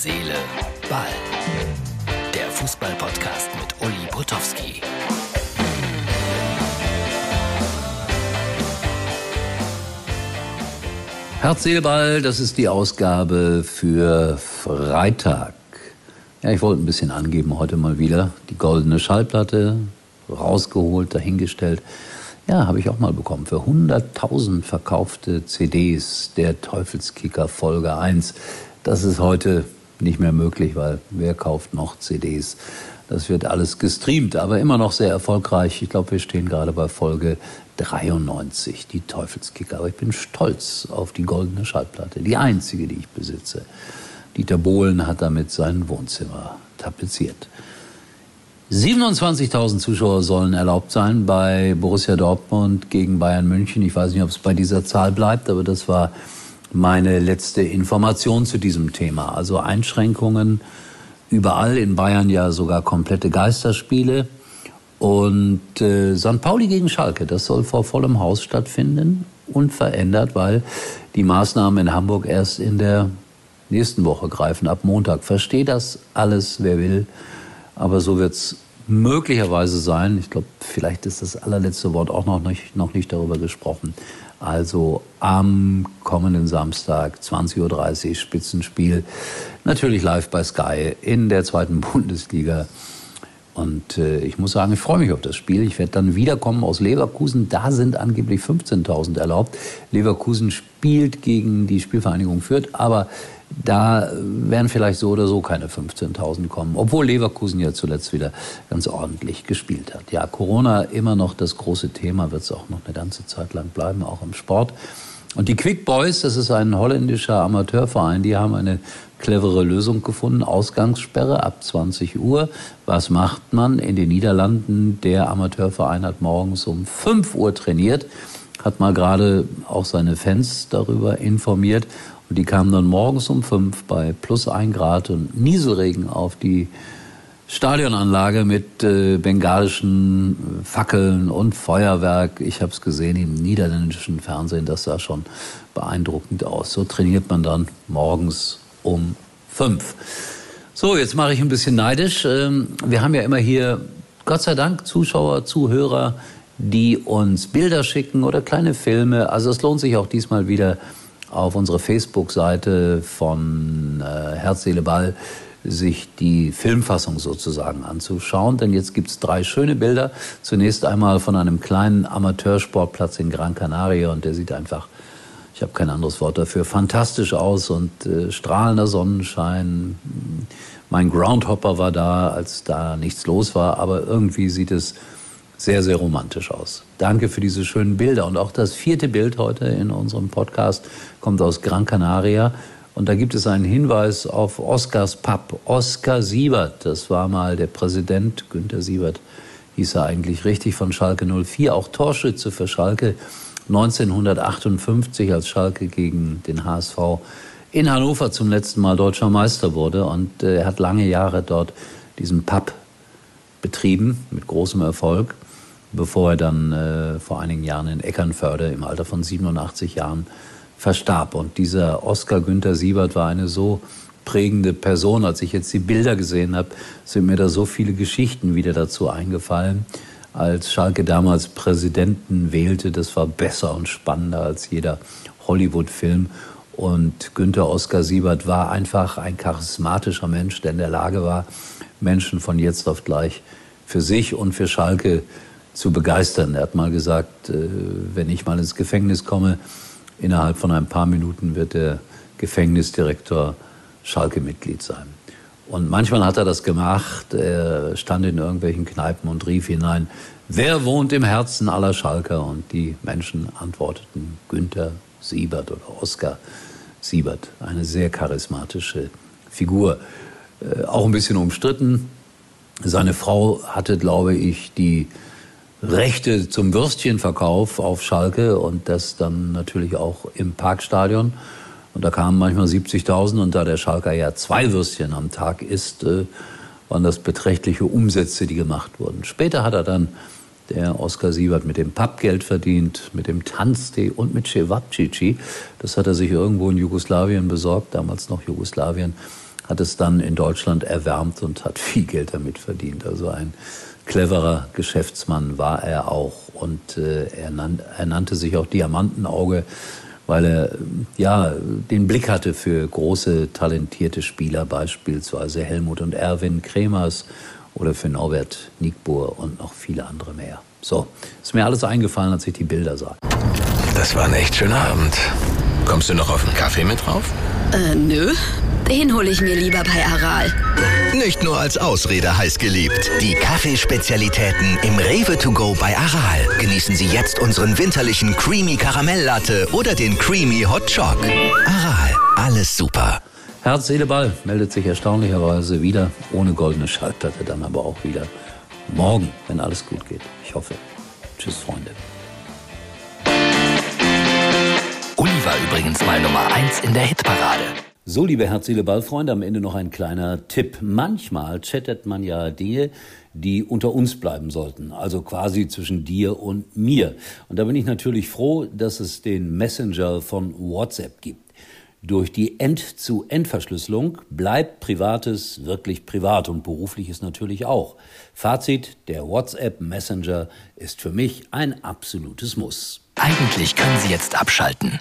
Seele, Ball. Der Fußball-Podcast mit Uli Potowski. Herz, Seele, Ball, das ist die Ausgabe für Freitag. Ja, ich wollte ein bisschen angeben heute mal wieder. Die goldene Schallplatte rausgeholt, dahingestellt. Ja, habe ich auch mal bekommen. Für 100.000 verkaufte CDs der Teufelskicker Folge 1. Das ist heute nicht mehr möglich, weil wer kauft noch CDs? Das wird alles gestreamt, aber immer noch sehr erfolgreich. Ich glaube, wir stehen gerade bei Folge 93, die Teufelskicker. Aber ich bin stolz auf die goldene Schallplatte, die einzige, die ich besitze. Dieter Bohlen hat damit sein Wohnzimmer tapeziert. 27.000 Zuschauer sollen erlaubt sein bei Borussia Dortmund gegen Bayern München. Ich weiß nicht, ob es bei dieser Zahl bleibt, aber das war meine letzte Information zu diesem Thema. Also Einschränkungen überall in Bayern ja sogar komplette Geisterspiele. Und äh, St. Pauli gegen Schalke, das soll vor vollem Haus stattfinden, unverändert, weil die Maßnahmen in Hamburg erst in der nächsten Woche greifen, ab Montag. Verstehe das alles, wer will. Aber so wird es möglicherweise sein. Ich glaube, vielleicht ist das allerletzte Wort auch noch nicht, noch nicht darüber gesprochen. Also am kommenden Samstag 20.30 Uhr Spitzenspiel. Natürlich live bei Sky in der zweiten Bundesliga. Und äh, ich muss sagen, ich freue mich auf das Spiel. Ich werde dann wiederkommen aus Leverkusen. Da sind angeblich 15.000 erlaubt. Leverkusen spielt gegen die Spielvereinigung Fürth, aber da werden vielleicht so oder so keine 15.000 kommen, obwohl Leverkusen ja zuletzt wieder ganz ordentlich gespielt hat. Ja, Corona immer noch das große Thema, wird es auch noch eine ganze Zeit lang bleiben, auch im Sport. Und die Quick Boys, das ist ein holländischer Amateurverein, die haben eine clevere Lösung gefunden. Ausgangssperre ab 20 Uhr. Was macht man in den Niederlanden? Der Amateurverein hat morgens um 5 Uhr trainiert, hat mal gerade auch seine Fans darüber informiert und die kamen dann morgens um fünf bei plus ein Grad und Nieselregen auf die Stadionanlage mit äh, bengalischen Fackeln und Feuerwerk. Ich habe es gesehen im niederländischen Fernsehen, das sah schon beeindruckend aus. So trainiert man dann morgens um fünf. So, jetzt mache ich ein bisschen neidisch. Ähm, wir haben ja immer hier, Gott sei Dank, Zuschauer, Zuhörer, die uns Bilder schicken oder kleine Filme. Also es lohnt sich auch diesmal wieder auf unserer Facebook-Seite von äh, Herz, Seele, Ball sich die Filmfassung sozusagen anzuschauen. Denn jetzt gibt's drei schöne Bilder. Zunächst einmal von einem kleinen Amateursportplatz in Gran Canaria und der sieht einfach, ich habe kein anderes Wort dafür, fantastisch aus und äh, strahlender Sonnenschein. Mein Groundhopper war da, als da nichts los war, aber irgendwie sieht es sehr, sehr romantisch aus. Danke für diese schönen Bilder. Und auch das vierte Bild heute in unserem Podcast kommt aus Gran Canaria. Und da gibt es einen Hinweis auf Oskars Pub. Oskar Siebert, das war mal der Präsident, Günter Siebert hieß er eigentlich richtig, von Schalke 04, auch Torschütze für Schalke 1958, als Schalke gegen den HSV in Hannover zum letzten Mal deutscher Meister wurde. Und äh, er hat lange Jahre dort diesen Pub betrieben, mit großem Erfolg bevor er dann äh, vor einigen Jahren in Eckernförde im Alter von 87 Jahren verstarb. Und dieser Oskar Günther Siebert war eine so prägende Person. Als ich jetzt die Bilder gesehen habe, sind mir da so viele Geschichten wieder dazu eingefallen. Als Schalke damals Präsidenten wählte, das war besser und spannender als jeder Hollywood-Film. Und Günther Oskar Siebert war einfach ein charismatischer Mensch, der in der Lage war, Menschen von jetzt auf gleich für sich und für Schalke zu begeistern. Er hat mal gesagt, äh, wenn ich mal ins Gefängnis komme, innerhalb von ein paar Minuten wird der Gefängnisdirektor Schalke-Mitglied sein. Und manchmal hat er das gemacht. Er stand in irgendwelchen Kneipen und rief hinein, wer wohnt im Herzen aller Schalker? Und die Menschen antworteten Günther Siebert oder Oskar Siebert. Eine sehr charismatische Figur. Äh, auch ein bisschen umstritten. Seine Frau hatte, glaube ich, die Rechte zum Würstchenverkauf auf Schalke und das dann natürlich auch im Parkstadion. Und da kamen manchmal 70.000 und da der Schalker ja zwei Würstchen am Tag isst, äh, waren das beträchtliche Umsätze, die gemacht wurden. Später hat er dann Der Oskar Siebert mit dem Pappgeld verdient, mit dem Tanztee und mit Cevapcici. Das hat er sich irgendwo in Jugoslawien besorgt, damals noch Jugoslawien, hat es dann in Deutschland erwärmt und hat viel Geld damit verdient. Also ein cleverer Geschäftsmann war er auch und äh, er, nannt, er nannte sich auch Diamantenauge weil er ja den Blick hatte für große talentierte Spieler, beispielsweise Helmut und Erwin Kremers oder für Norbert Nickbohr und noch viele andere mehr. So, ist mir alles eingefallen, als ich die Bilder sah. Das war ein echt schöner Abend. Kommst du noch auf einen Kaffee mit drauf? Äh, nö. Den hole ich mir lieber bei Aral. Nicht nur als Ausrede heiß geliebt. Die Kaffeespezialitäten im Rewe to go bei Aral. Genießen Sie jetzt unseren winterlichen Creamy Karamelllatte oder den Creamy Hot Choc. Aral, alles super. Herz, Seele, Ball meldet sich erstaunlicherweise wieder, ohne goldene Schallplatte, dann aber auch wieder morgen, wenn alles gut geht. Ich hoffe. Tschüss, Freunde. War übrigens mal Nummer 1 in der Hitparade. So, liebe Herz, Ballfreunde, am Ende noch ein kleiner Tipp. Manchmal chattet man ja Dinge, die unter uns bleiben sollten, also quasi zwischen dir und mir. Und da bin ich natürlich froh, dass es den Messenger von WhatsApp gibt. Durch die End-zu-End-Verschlüsselung bleibt Privates wirklich privat und berufliches natürlich auch. Fazit, der WhatsApp Messenger ist für mich ein absolutes Muss. Eigentlich können Sie jetzt abschalten.